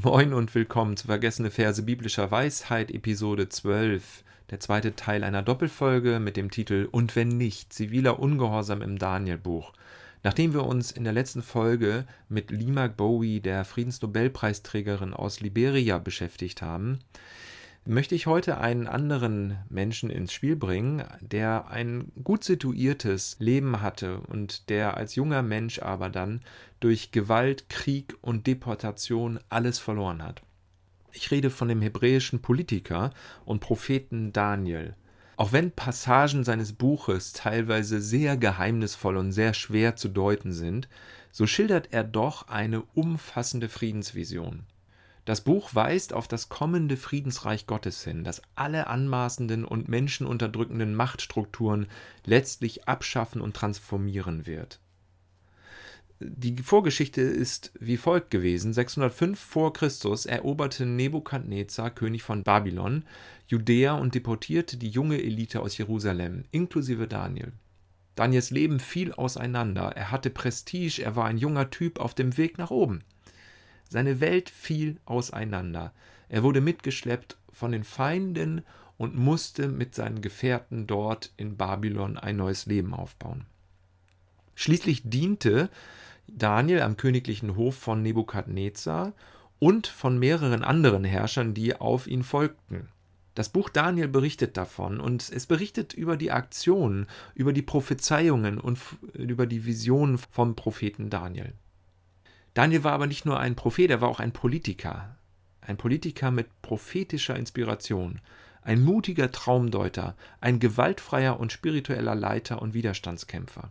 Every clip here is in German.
Moin und willkommen zu Vergessene Verse biblischer Weisheit, Episode 12, der zweite Teil einer Doppelfolge mit dem Titel Und wenn nicht, ziviler Ungehorsam im Danielbuch. Nachdem wir uns in der letzten Folge mit Lima Bowie, der Friedensnobelpreisträgerin aus Liberia, beschäftigt haben, möchte ich heute einen anderen Menschen ins Spiel bringen, der ein gut situiertes Leben hatte und der als junger Mensch aber dann durch Gewalt, Krieg und Deportation alles verloren hat. Ich rede von dem hebräischen Politiker und Propheten Daniel. Auch wenn Passagen seines Buches teilweise sehr geheimnisvoll und sehr schwer zu deuten sind, so schildert er doch eine umfassende Friedensvision. Das Buch weist auf das kommende Friedensreich Gottes hin, das alle anmaßenden und menschenunterdrückenden Machtstrukturen letztlich abschaffen und transformieren wird. Die Vorgeschichte ist wie folgt gewesen: 605 vor Christus eroberte Nebukadnezar, König von Babylon, Judäa und deportierte die junge Elite aus Jerusalem, inklusive Daniel. Daniels Leben fiel auseinander. Er hatte Prestige, er war ein junger Typ auf dem Weg nach oben. Seine Welt fiel auseinander. Er wurde mitgeschleppt von den Feinden und musste mit seinen Gefährten dort in Babylon ein neues Leben aufbauen. Schließlich diente Daniel am königlichen Hof von Nebukadnezar und von mehreren anderen Herrschern, die auf ihn folgten. Das Buch Daniel berichtet davon und es berichtet über die Aktionen, über die Prophezeiungen und über die Visionen vom Propheten Daniel. Daniel war aber nicht nur ein Prophet, er war auch ein Politiker. Ein Politiker mit prophetischer Inspiration, ein mutiger Traumdeuter, ein gewaltfreier und spiritueller Leiter und Widerstandskämpfer.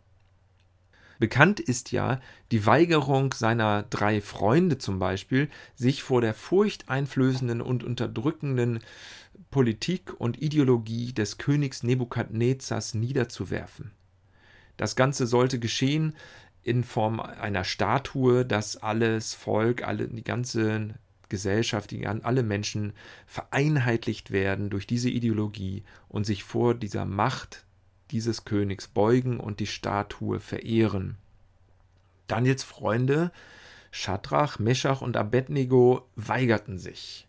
Bekannt ist ja die Weigerung seiner drei Freunde zum Beispiel, sich vor der furchteinflößenden und unterdrückenden Politik und Ideologie des Königs Nebukadnezars niederzuwerfen. Das Ganze sollte geschehen in Form einer Statue, dass alles Volk, alle, die ganze Gesellschaft, die, alle Menschen vereinheitlicht werden durch diese Ideologie und sich vor dieser Macht dieses Königs beugen und die Statue verehren. Daniels Freunde Schadrach, Meschach und Abednego weigerten sich.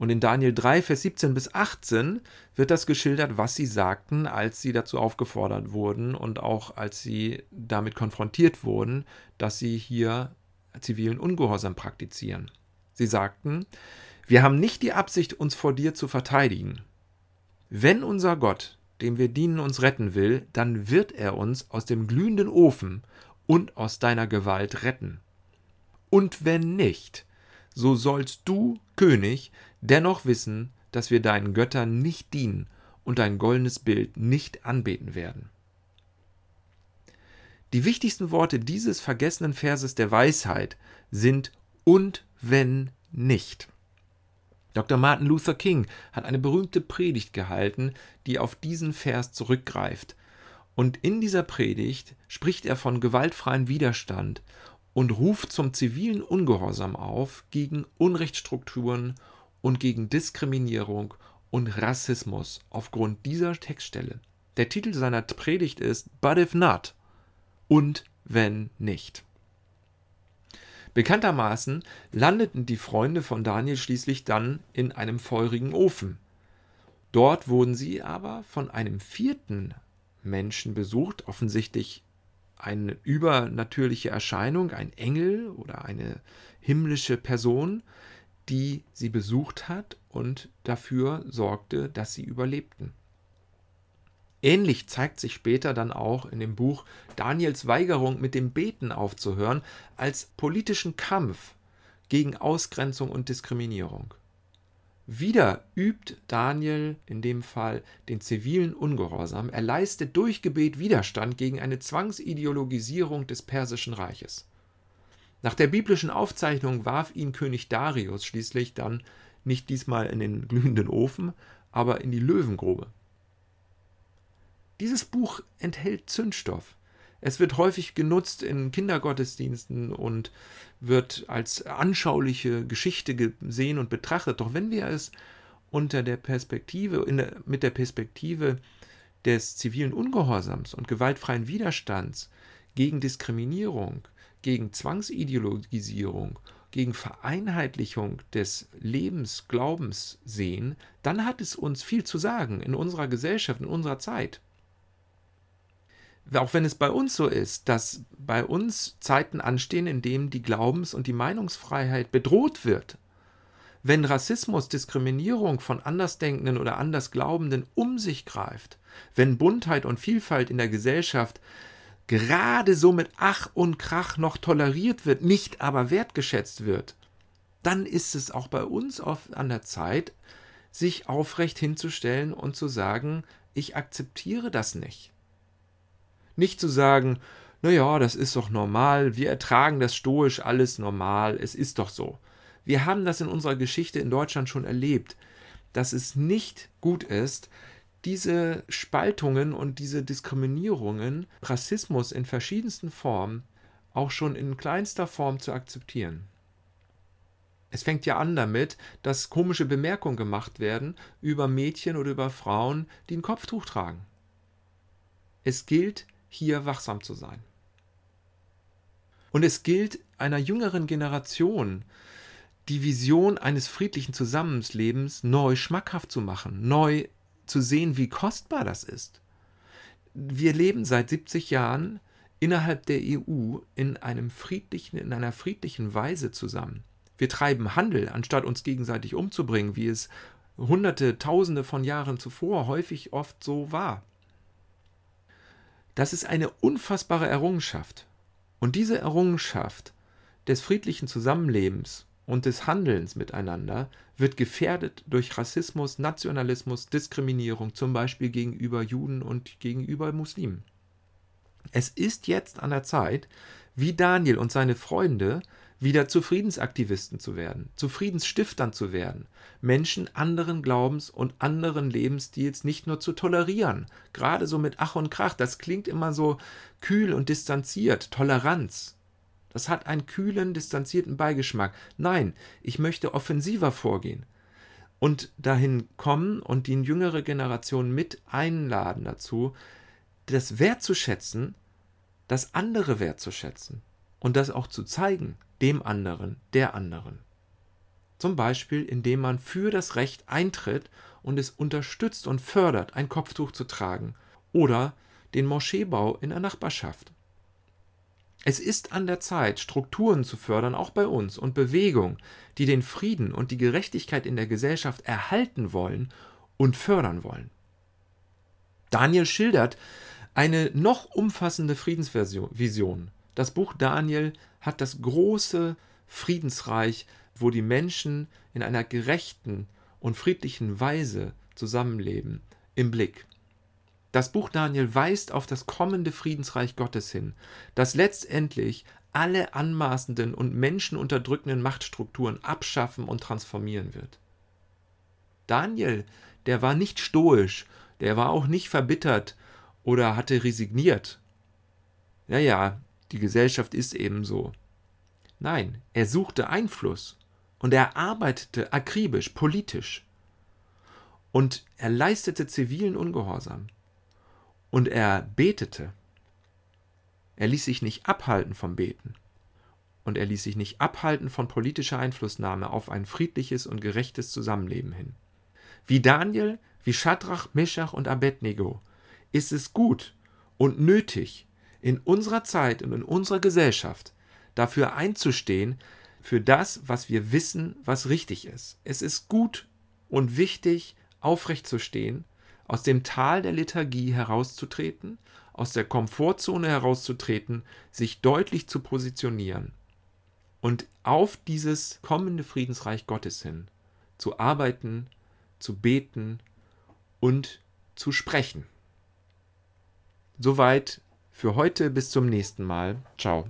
Und in Daniel 3, Vers 17 bis 18 wird das geschildert, was sie sagten, als sie dazu aufgefordert wurden und auch als sie damit konfrontiert wurden, dass sie hier zivilen Ungehorsam praktizieren. Sie sagten, wir haben nicht die Absicht, uns vor dir zu verteidigen. Wenn unser Gott, dem wir dienen, uns retten will, dann wird er uns aus dem glühenden Ofen und aus deiner Gewalt retten. Und wenn nicht, so sollst du, König, dennoch wissen, dass wir deinen Göttern nicht dienen und dein goldenes Bild nicht anbeten werden. Die wichtigsten Worte dieses vergessenen Verses der Weisheit sind und wenn nicht. Dr. Martin Luther King hat eine berühmte Predigt gehalten, die auf diesen Vers zurückgreift. Und in dieser Predigt spricht er von gewaltfreiem Widerstand und ruft zum zivilen Ungehorsam auf gegen Unrechtsstrukturen und gegen Diskriminierung und Rassismus aufgrund dieser Textstelle. Der Titel seiner Predigt ist But if not und wenn nicht. Bekanntermaßen landeten die Freunde von Daniel schließlich dann in einem feurigen Ofen. Dort wurden sie aber von einem vierten Menschen besucht, offensichtlich eine übernatürliche Erscheinung, ein Engel oder eine himmlische Person, die sie besucht hat und dafür sorgte, dass sie überlebten. Ähnlich zeigt sich später dann auch in dem Buch Daniels Weigerung mit dem Beten aufzuhören als politischen Kampf gegen Ausgrenzung und Diskriminierung. Wieder übt Daniel in dem Fall den zivilen Ungehorsam. Er leistet durch Gebet Widerstand gegen eine Zwangsideologisierung des Persischen Reiches. Nach der biblischen Aufzeichnung warf ihn König Darius schließlich dann nicht diesmal in den glühenden Ofen, aber in die Löwengrube. Dieses Buch enthält Zündstoff. Es wird häufig genutzt in Kindergottesdiensten und wird als anschauliche Geschichte gesehen und betrachtet. Doch wenn wir es unter der Perspektive, der, mit der Perspektive des zivilen Ungehorsams und gewaltfreien Widerstands gegen Diskriminierung, gegen Zwangsideologisierung, gegen Vereinheitlichung des Lebens, Glaubens sehen, dann hat es uns viel zu sagen in unserer Gesellschaft, in unserer Zeit. Auch wenn es bei uns so ist, dass bei uns Zeiten anstehen, in denen die Glaubens- und die Meinungsfreiheit bedroht wird, wenn Rassismus, Diskriminierung von Andersdenkenden oder Andersglaubenden um sich greift, wenn Buntheit und Vielfalt in der Gesellschaft gerade so mit Ach und Krach noch toleriert wird, nicht aber wertgeschätzt wird, dann ist es auch bei uns oft an der Zeit, sich aufrecht hinzustellen und zu sagen, ich akzeptiere das nicht. Nicht zu sagen, naja, das ist doch normal, wir ertragen das stoisch alles normal, es ist doch so. Wir haben das in unserer Geschichte in Deutschland schon erlebt, dass es nicht gut ist, diese Spaltungen und diese Diskriminierungen, Rassismus in verschiedensten Formen, auch schon in kleinster Form zu akzeptieren. Es fängt ja an damit, dass komische Bemerkungen gemacht werden über Mädchen oder über Frauen, die ein Kopftuch tragen. Es gilt, hier wachsam zu sein. Und es gilt einer jüngeren Generation, die Vision eines friedlichen Zusammenlebens neu schmackhaft zu machen, neu zu sehen, wie kostbar das ist. Wir leben seit 70 Jahren innerhalb der EU in einem friedlichen, in einer friedlichen Weise zusammen. Wir treiben Handel, anstatt uns gegenseitig umzubringen, wie es hunderte, tausende von Jahren zuvor häufig oft so war. Das ist eine unfassbare Errungenschaft. Und diese Errungenschaft des friedlichen Zusammenlebens und des Handelns miteinander wird gefährdet durch Rassismus, Nationalismus, Diskriminierung, zum Beispiel gegenüber Juden und gegenüber Muslimen. Es ist jetzt an der Zeit, wie Daniel und seine Freunde wieder zu Friedensaktivisten zu werden, zu Friedensstiftern zu werden, Menschen anderen Glaubens und anderen Lebensstils nicht nur zu tolerieren, gerade so mit Ach und Krach, das klingt immer so kühl und distanziert, Toleranz. Das hat einen kühlen, distanzierten Beigeschmack. Nein, ich möchte offensiver vorgehen und dahin kommen und die jüngere Generation mit einladen dazu, das wertzuschätzen, das andere wertzuschätzen und das auch zu zeigen, dem anderen, der anderen. Zum Beispiel, indem man für das Recht eintritt und es unterstützt und fördert, ein Kopftuch zu tragen oder den Moscheebau in der Nachbarschaft. Es ist an der Zeit, Strukturen zu fördern, auch bei uns, und Bewegung, die den Frieden und die Gerechtigkeit in der Gesellschaft erhalten wollen und fördern wollen. Daniel schildert eine noch umfassende Friedensvision. Das Buch Daniel hat das große Friedensreich, wo die Menschen in einer gerechten und friedlichen Weise zusammenleben, im Blick. Das Buch Daniel weist auf das kommende Friedensreich Gottes hin, das letztendlich alle anmaßenden und menschenunterdrückenden Machtstrukturen abschaffen und transformieren wird. Daniel, der war nicht stoisch, der war auch nicht verbittert oder hatte resigniert. Ja, ja, die Gesellschaft ist eben so. Nein, er suchte Einfluss und er arbeitete akribisch, politisch. Und er leistete zivilen Ungehorsam. Und er betete. Er ließ sich nicht abhalten vom Beten. Und er ließ sich nicht abhalten von politischer Einflussnahme auf ein friedliches und gerechtes Zusammenleben hin. Wie Daniel, wie Schadrach, Meschach und Abednego ist es gut und nötig, in unserer Zeit und in unserer Gesellschaft dafür einzustehen, für das, was wir wissen, was richtig ist. Es ist gut und wichtig, aufrecht zu stehen aus dem Tal der Liturgie herauszutreten, aus der Komfortzone herauszutreten, sich deutlich zu positionieren und auf dieses kommende Friedensreich Gottes hin zu arbeiten, zu beten und zu sprechen. Soweit für heute bis zum nächsten Mal. Ciao.